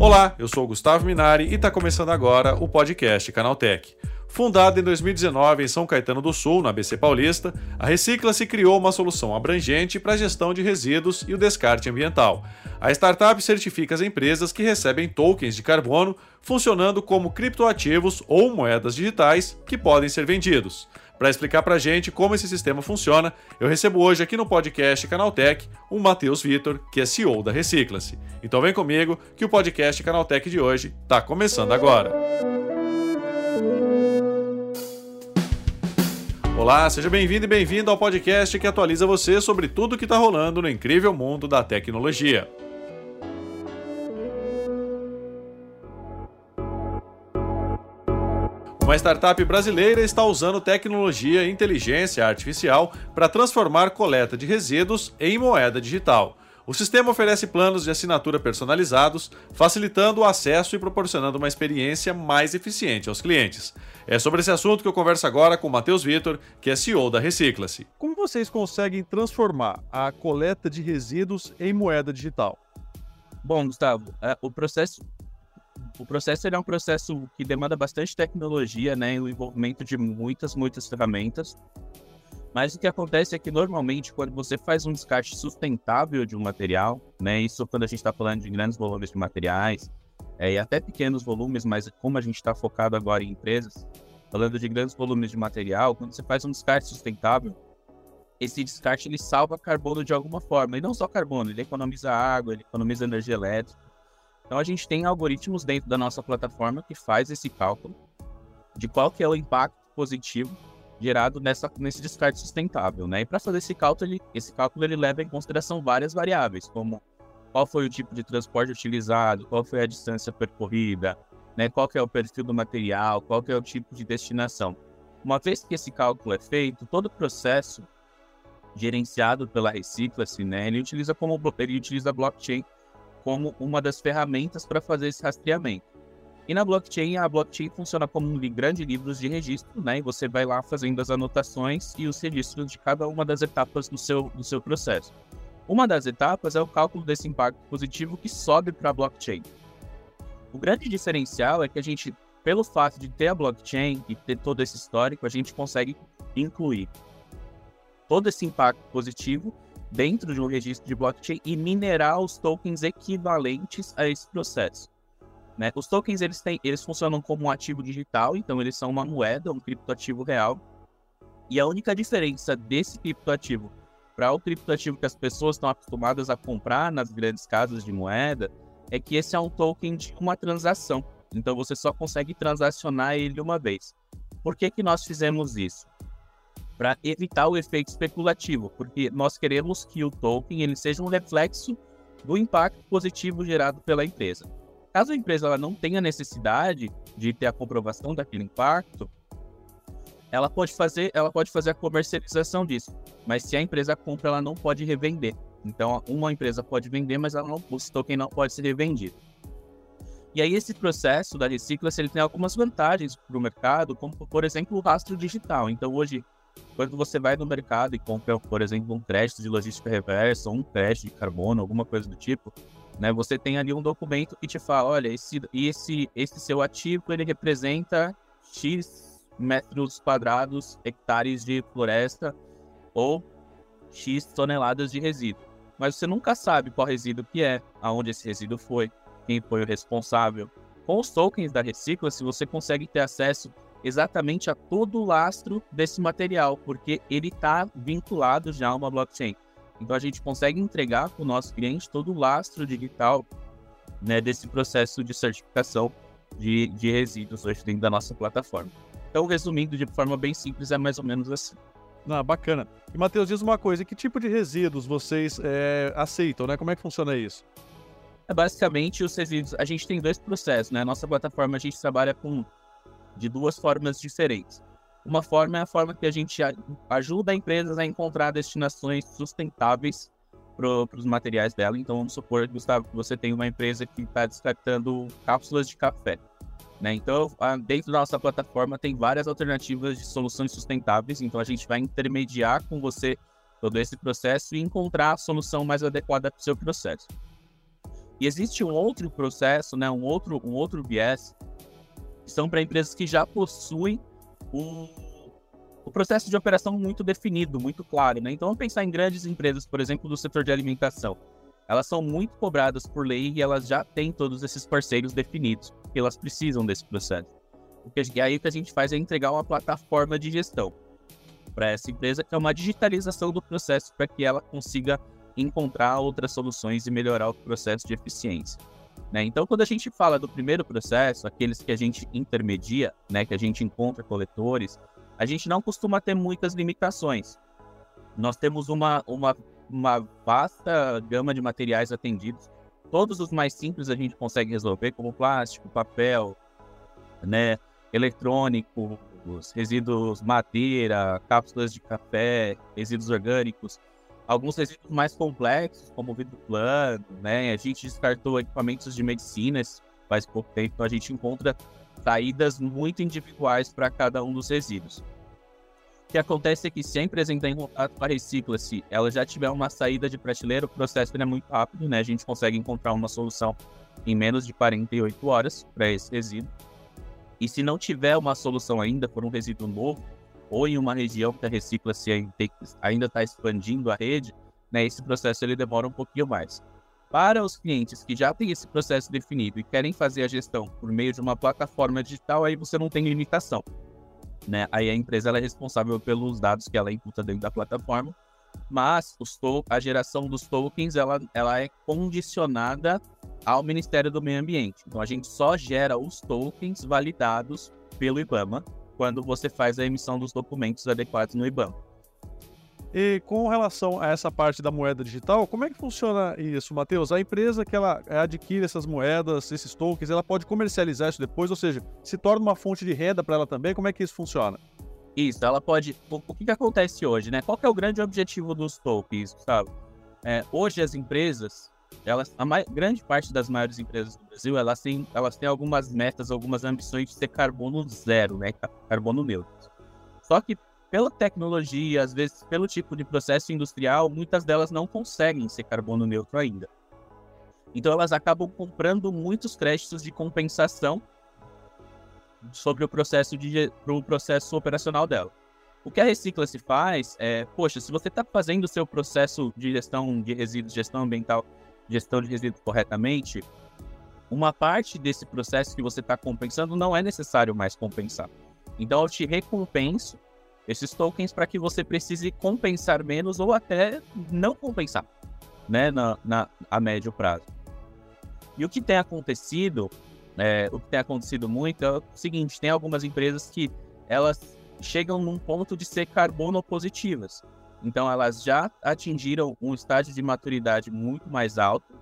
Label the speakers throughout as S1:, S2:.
S1: Olá, eu sou Gustavo Minari e está começando agora o podcast Canaltech. Fundada em 2019 em São Caetano do Sul, na ABC Paulista, a Recicla-se criou uma solução abrangente para a gestão de resíduos e o descarte ambiental. A startup certifica as empresas que recebem tokens de carbono funcionando como criptoativos ou moedas digitais que podem ser vendidos. Para explicar para a gente como esse sistema funciona, eu recebo hoje aqui no podcast Canaltech o Matheus Vitor, que é CEO da Recicla-se. Então vem comigo que o podcast Canaltech de hoje está começando agora. Olá, seja bem-vindo e bem-vindo ao podcast que atualiza você sobre tudo o que está rolando no incrível mundo da tecnologia. Uma startup brasileira está usando tecnologia e inteligência artificial para transformar coleta de resíduos em moeda digital. O sistema oferece planos de assinatura personalizados, facilitando o acesso e proporcionando uma experiência mais eficiente aos clientes. É sobre esse assunto que eu converso agora com o Matheus Vitor, que é CEO da Recicla-se. Como vocês conseguem transformar a coleta de resíduos em moeda digital?
S2: Bom, Gustavo, é, o processo o processo é um processo que demanda bastante tecnologia, né, o envolvimento de muitas, muitas ferramentas. Mas o que acontece é que normalmente quando você faz um descarte sustentável de um material, né, isso quando a gente está falando de grandes volumes de materiais, é, e até pequenos volumes, mas como a gente está focado agora em empresas, falando de grandes volumes de material, quando você faz um descarte sustentável, esse descarte ele salva carbono de alguma forma, e não só carbono, ele economiza água, ele economiza energia elétrica, então a gente tem algoritmos dentro da nossa plataforma que faz esse cálculo de qual que é o impacto positivo gerado nessa, nesse descarte sustentável, né? E para fazer esse cálculo, ele, esse cálculo ele leva em consideração várias variáveis, como qual foi o tipo de transporte utilizado, qual foi a distância percorrida, né? Qual é o perfil do material, qual é o tipo de destinação. Uma vez que esse cálculo é feito, todo o processo gerenciado pela Recicla-se, né? Ele utiliza como ele utiliza blockchain como uma das ferramentas para fazer esse rastreamento. E na blockchain, a blockchain funciona como um grande livro de registro, né? E você vai lá fazendo as anotações e os registros de cada uma das etapas do seu, do seu processo. Uma das etapas é o cálculo desse impacto positivo que sobe para a blockchain. O grande diferencial é que a gente, pelo fato de ter a blockchain e ter todo esse histórico, a gente consegue incluir todo esse impacto positivo dentro de um registro de blockchain e minerar os tokens equivalentes a esse processo. Né? Os tokens eles, têm, eles funcionam como um ativo digital, então eles são uma moeda, um criptoativo real. E a única diferença desse criptoativo para o criptoativo que as pessoas estão acostumadas a comprar nas grandes casas de moeda é que esse é um token de uma transação. Então você só consegue transacionar ele uma vez. Por que, que nós fizemos isso? Para evitar o efeito especulativo, porque nós queremos que o token ele seja um reflexo do impacto positivo gerado pela empresa. Caso a empresa ela não tenha necessidade de ter a comprovação daquele impacto, ela pode fazer, ela pode fazer a comercialização disso, mas se a empresa compra, ela não pode revender. Então, uma empresa pode vender, mas ela não, o token não pode ser revendido. E aí esse processo da recicla ele tem algumas vantagens para o mercado, como por exemplo o rastro digital. Então hoje quando você vai no mercado e compra, por exemplo, um crédito de logística reversa um crédito de carbono, alguma coisa do tipo, né, você tem ali um documento que te fala, olha, esse, esse, esse seu ativo ele representa X metros quadrados, hectares de floresta ou X toneladas de resíduo. Mas você nunca sabe qual resíduo que é, aonde esse resíduo foi, quem foi o responsável. Com os tokens da Recicla, se você consegue ter acesso exatamente a todo o lastro desse material, porque ele está vinculado já a uma blockchain. Então a gente consegue entregar para o nosso cliente todo o lastro digital né, desse processo de certificação de, de resíduos hoje dentro da nossa plataforma. Então, resumindo de forma bem simples, é mais ou menos assim.
S1: Ah, bacana. E, Matheus, diz uma coisa: que tipo de resíduos vocês é, aceitam, né? Como é que funciona isso?
S2: É basicamente os resíduos. A gente tem dois processos, né? Nossa plataforma a gente trabalha com de duas formas diferentes. Uma forma é a forma que a gente ajuda empresas a encontrar destinações sustentáveis para os materiais dela. Então, vamos supor, Gustavo, que você tem uma empresa que está descartando cápsulas de café. Né? Então, dentro da nossa plataforma tem várias alternativas de soluções sustentáveis. Então, a gente vai intermediar com você todo esse processo e encontrar a solução mais adequada para o seu processo. E existe um outro processo, né, um outro, um outro viés, são para empresas que já possuem um, o processo de operação muito definido, muito claro. Né? Então, vamos pensar em grandes empresas, por exemplo, do setor de alimentação. Elas são muito cobradas por lei e elas já têm todos esses parceiros definidos, porque elas precisam desse processo. E aí o que a gente faz é entregar uma plataforma de gestão para essa empresa, que é uma digitalização do processo para que ela consiga encontrar outras soluções e melhorar o processo de eficiência. Né? Então, quando a gente fala do primeiro processo, aqueles que a gente intermedia, né, que a gente encontra coletores, a gente não costuma ter muitas limitações. Nós temos uma, uma, uma vasta gama de materiais atendidos. Todos os mais simples a gente consegue resolver, como plástico, papel, né, eletrônico, resíduos madeira, cápsulas de café, resíduos orgânicos, alguns resíduos mais complexos, como vidro plano, né? A gente descartou equipamentos de medicina faz pouco tempo, então a gente encontra saídas muito individuais para cada um dos resíduos. O que acontece é que se a empresa entrar em contato com a Recicla-se, ela já tiver uma saída de prateleira, o processo é muito rápido, né? A gente consegue encontrar uma solução em menos de 48 horas para esse resíduo. E se não tiver uma solução ainda por um resíduo novo, ou em uma região que a Recicla-se ainda está expandindo a rede, né, esse processo ele demora um pouquinho mais. Para os clientes que já têm esse processo definido e querem fazer a gestão por meio de uma plataforma digital, aí você não tem limitação. Né? Aí a empresa é responsável pelos dados que ela imputa dentro da plataforma, mas a geração dos tokens ela, ela é condicionada ao Ministério do Meio Ambiente. Então a gente só gera os tokens validados pelo IBAMA quando você faz a emissão dos documentos adequados no IBAMA.
S1: E com relação a essa parte da moeda digital, como é que funciona isso, Matheus? A empresa que ela adquire essas moedas, esses tokens, ela pode comercializar isso depois, ou seja, se torna uma fonte de renda para ela também? Como é que isso funciona?
S2: Isso, ela pode. O, o que, que acontece hoje, né? Qual é o grande objetivo dos tokens, Gustavo? É, hoje as empresas, elas, a mai, grande parte das maiores empresas do Brasil, elas têm, elas têm algumas metas, algumas ambições de ser carbono zero, né? Carbono neutro. Só que pela tecnologia, às vezes pelo tipo de processo industrial, muitas delas não conseguem ser carbono neutro ainda. Então elas acabam comprando muitos créditos de compensação sobre o processo de pro processo operacional dela. O que a Recicla se faz é, poxa, se você está fazendo o seu processo de gestão de resíduos, gestão ambiental, gestão de resíduos corretamente, uma parte desse processo que você está compensando não é necessário mais compensar. Então eu te recompenso esses tokens para que você precise compensar menos ou até não compensar, né, na, na a médio prazo. E o que tem acontecido, é, o que tem acontecido muito é o seguinte: tem algumas empresas que elas chegam num ponto de ser carbono positivas. Então elas já atingiram um estágio de maturidade muito mais alto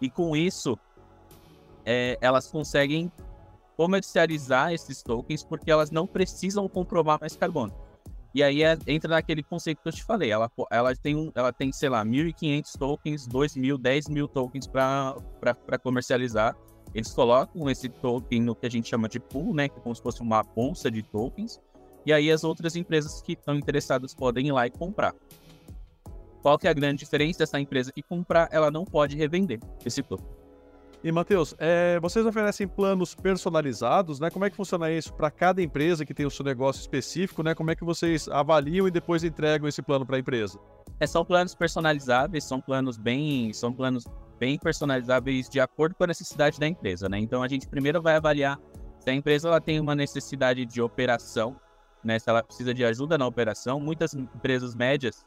S2: e com isso é, elas conseguem comercializar esses tokens porque elas não precisam comprovar mais carbono. E aí é, entra naquele conceito que eu te falei. Ela, ela, tem, um, ela tem, sei lá, 1.500 tokens, 2.000, 10.000 tokens para comercializar. Eles colocam esse token no que a gente chama de pool, né? Que é como se fosse uma bolsa de tokens. E aí as outras empresas que estão interessadas podem ir lá e comprar. Qual que é a grande diferença? Essa empresa que comprar, ela não pode revender esse token.
S1: E, Matheus, é, vocês oferecem planos personalizados, né? Como é que funciona isso para cada empresa que tem o seu negócio específico, né? Como é que vocês avaliam e depois entregam esse plano para a empresa?
S2: É, são planos personalizáveis, são planos bem, são planos bem personalizáveis de acordo com a necessidade da empresa, né? Então a gente primeiro vai avaliar se a empresa ela tem uma necessidade de operação, né? Se ela precisa de ajuda na operação. Muitas empresas médias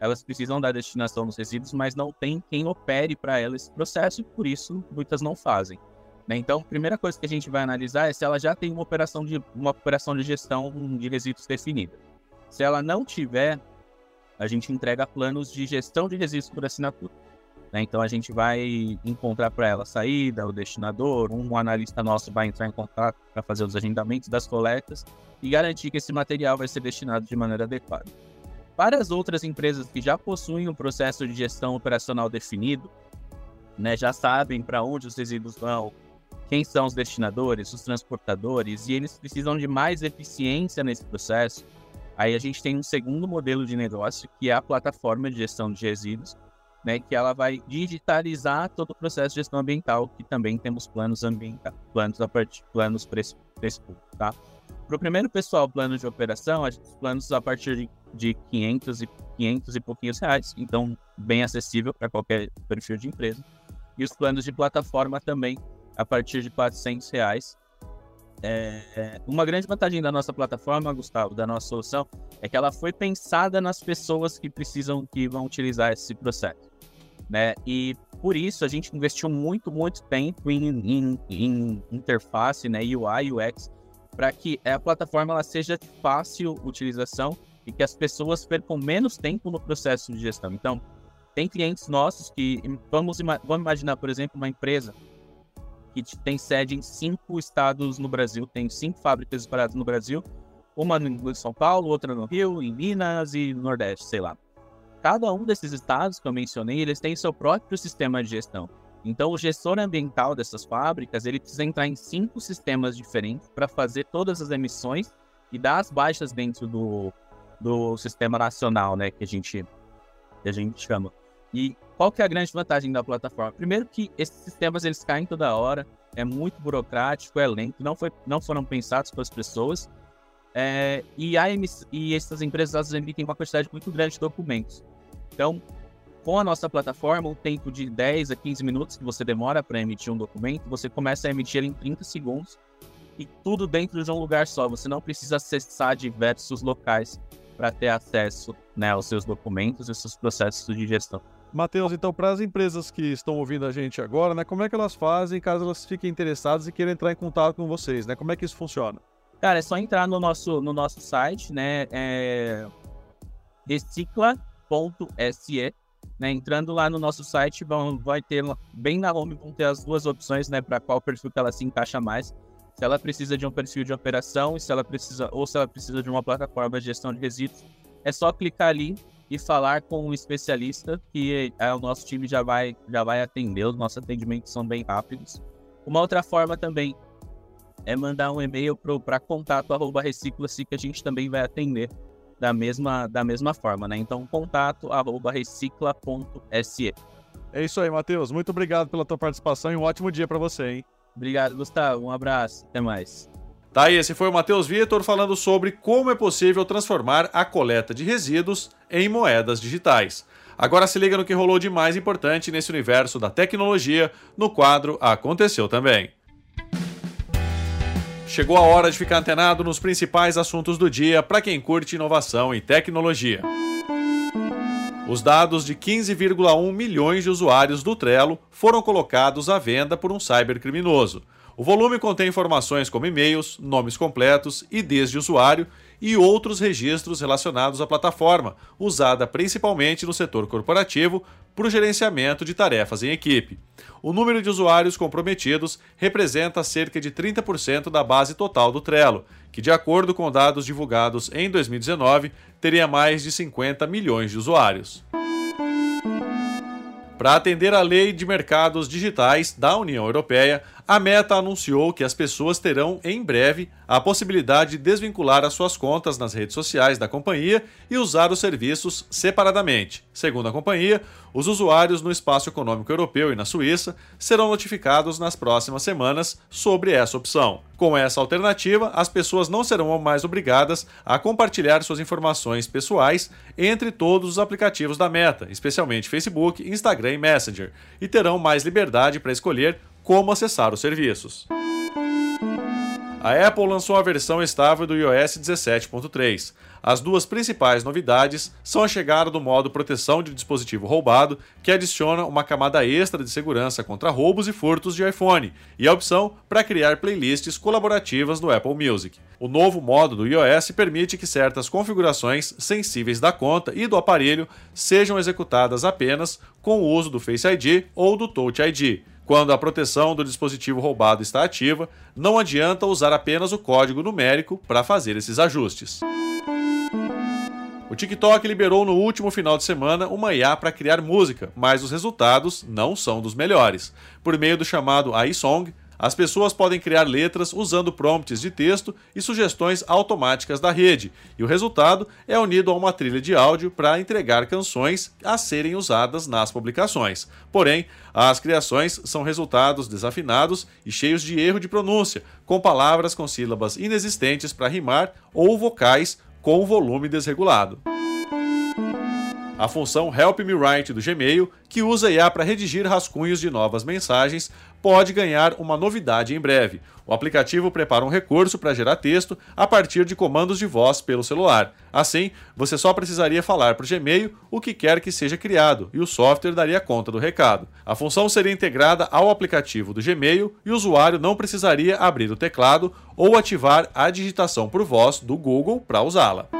S2: elas precisam da destinação dos resíduos, mas não tem quem opere para elas esse processo e por isso muitas não fazem. Né? Então, a primeira coisa que a gente vai analisar é se ela já tem uma operação de, uma operação de gestão de resíduos definida. Se ela não tiver, a gente entrega planos de gestão de resíduos por assinatura. Né? Então, a gente vai encontrar para ela a saída, o destinador, um analista nosso vai entrar em contato para fazer os agendamentos das coletas e garantir que esse material vai ser destinado de maneira adequada. Para as outras empresas que já possuem um processo de gestão operacional definido, né, já sabem para onde os resíduos vão, quem são os destinadores, os transportadores, e eles precisam de mais eficiência nesse processo, aí a gente tem um segundo modelo de negócio, que é a plataforma de gestão de resíduos, né, que ela vai digitalizar todo o processo de gestão ambiental, que também temos planos ambientais, planos a partir planos para esse, público, tá? Para o primeiro pessoal, plano de operação, a gente, planos a partir de, de 500 e 500 e pouquinhos reais, então bem acessível para qualquer perfil de empresa. E os planos de plataforma também a partir de 400 reais. É, uma grande vantagem da nossa plataforma, Gustavo, da nossa solução, é que ela foi pensada nas pessoas que precisam, que vão utilizar esse processo, né? E por isso a gente investiu muito, muito tempo em, em, em interface, né, UI, UX, para que a plataforma ela seja de fácil utilização e que as pessoas percam menos tempo no processo de gestão. Então, tem clientes nossos que vamos, vamos imaginar, por exemplo, uma empresa que tem sede em cinco estados no Brasil, tem cinco fábricas espalhadas no Brasil, uma em São Paulo, outra no Rio, em Minas e no Nordeste, sei lá. Cada um desses estados que eu mencionei, eles têm seu próprio sistema de gestão. Então, o gestor ambiental dessas fábricas, ele precisa entrar em cinco sistemas diferentes para fazer todas as emissões e dar as baixas dentro do, do sistema nacional, né, que a gente, que a gente chama. E qual que é a grande vantagem da plataforma? Primeiro que esses sistemas eles caem toda hora, é muito burocrático, é lento, não, foi, não foram pensados para as pessoas. É, e, a e essas empresas elas emitem uma quantidade muito grande de documentos. Então, com a nossa plataforma, o tempo de 10 a 15 minutos que você demora para emitir um documento, você começa a emitir em 30 segundos e tudo dentro de um lugar só. Você não precisa acessar diversos locais para ter acesso né, aos seus documentos e seus processos de gestão.
S1: Matheus, então, para as empresas que estão ouvindo a gente agora, né, como é que elas fazem caso elas fiquem interessadas e queiram entrar em contato com vocês, né? Como é que isso funciona?
S2: Cara, é só entrar no nosso, no nosso site, né? É recicla.se, né? Entrando lá no nosso site, vão, vai ter bem na home vão ter as duas opções, né? Para qual perfil que ela se encaixa mais. Se ela precisa de um perfil de operação se ela precisa ou se ela precisa de uma plataforma de gestão de resíduos, é só clicar ali e falar com um especialista que é, o nosso time já vai, já vai atender, os nossos atendimentos são bem rápidos. Uma outra forma também é mandar um e-mail para contato arroba recicla-se que a gente também vai atender da mesma, da mesma forma, né? Então, contato arroba recicla.se.
S1: É isso aí, Matheus. Muito obrigado pela tua participação e um ótimo dia para você, hein?
S2: Obrigado, Gustavo. Um abraço. Até mais.
S1: Tá, e esse foi o Matheus Vitor falando sobre como é possível transformar a coleta de resíduos em moedas digitais. Agora se liga no que rolou de mais importante nesse universo da tecnologia no quadro Aconteceu Também. Chegou a hora de ficar antenado nos principais assuntos do dia para quem curte inovação e tecnologia. Os dados de 15,1 milhões de usuários do Trello foram colocados à venda por um cybercriminoso. O volume contém informações como e-mails, nomes completos, IDs de usuário e outros registros relacionados à plataforma, usada principalmente no setor corporativo para o gerenciamento de tarefas em equipe. O número de usuários comprometidos representa cerca de 30% da base total do Trello, que, de acordo com dados divulgados em 2019, teria mais de 50 milhões de usuários. Para atender à Lei de Mercados Digitais da União Europeia, a Meta anunciou que as pessoas terão, em breve, a possibilidade de desvincular as suas contas nas redes sociais da companhia e usar os serviços separadamente. Segundo a companhia, os usuários no espaço econômico europeu e na Suíça serão notificados nas próximas semanas sobre essa opção. Com essa alternativa, as pessoas não serão mais obrigadas a compartilhar suas informações pessoais entre todos os aplicativos da Meta, especialmente Facebook, Instagram e Messenger, e terão mais liberdade para escolher como acessar os serviços. A Apple lançou a versão estável do iOS 17.3. As duas principais novidades são a chegada do modo proteção de dispositivo roubado, que adiciona uma camada extra de segurança contra roubos e furtos de iPhone, e a opção para criar playlists colaborativas no Apple Music. O novo modo do iOS permite que certas configurações sensíveis da conta e do aparelho sejam executadas apenas com o uso do Face ID ou do Touch ID quando a proteção do dispositivo roubado está ativa, não adianta usar apenas o código numérico para fazer esses ajustes. O TikTok liberou no último final de semana uma IA para criar música, mas os resultados não são dos melhores. Por meio do chamado iSong,
S2: As pessoas podem criar letras usando prompts de texto e sugestões automáticas da rede, e o resultado é unido a uma trilha de áudio para entregar canções a serem usadas nas publicações. Porém, as criações são resultados desafinados e cheios de erro de pronúncia, com palavras com sílabas inexistentes para rimar ou vocais com volume desregulado a função Help Me Write do Gmail, que usa IA para redigir rascunhos de novas mensagens, pode ganhar uma novidade em breve. O aplicativo prepara um recurso para gerar texto a partir de comandos de voz pelo celular. Assim, você só precisaria falar para o Gmail o que quer que seja criado e o software daria conta do recado. A função seria integrada ao aplicativo do Gmail e o usuário não precisaria abrir o teclado ou ativar a digitação por voz do Google para usá-la.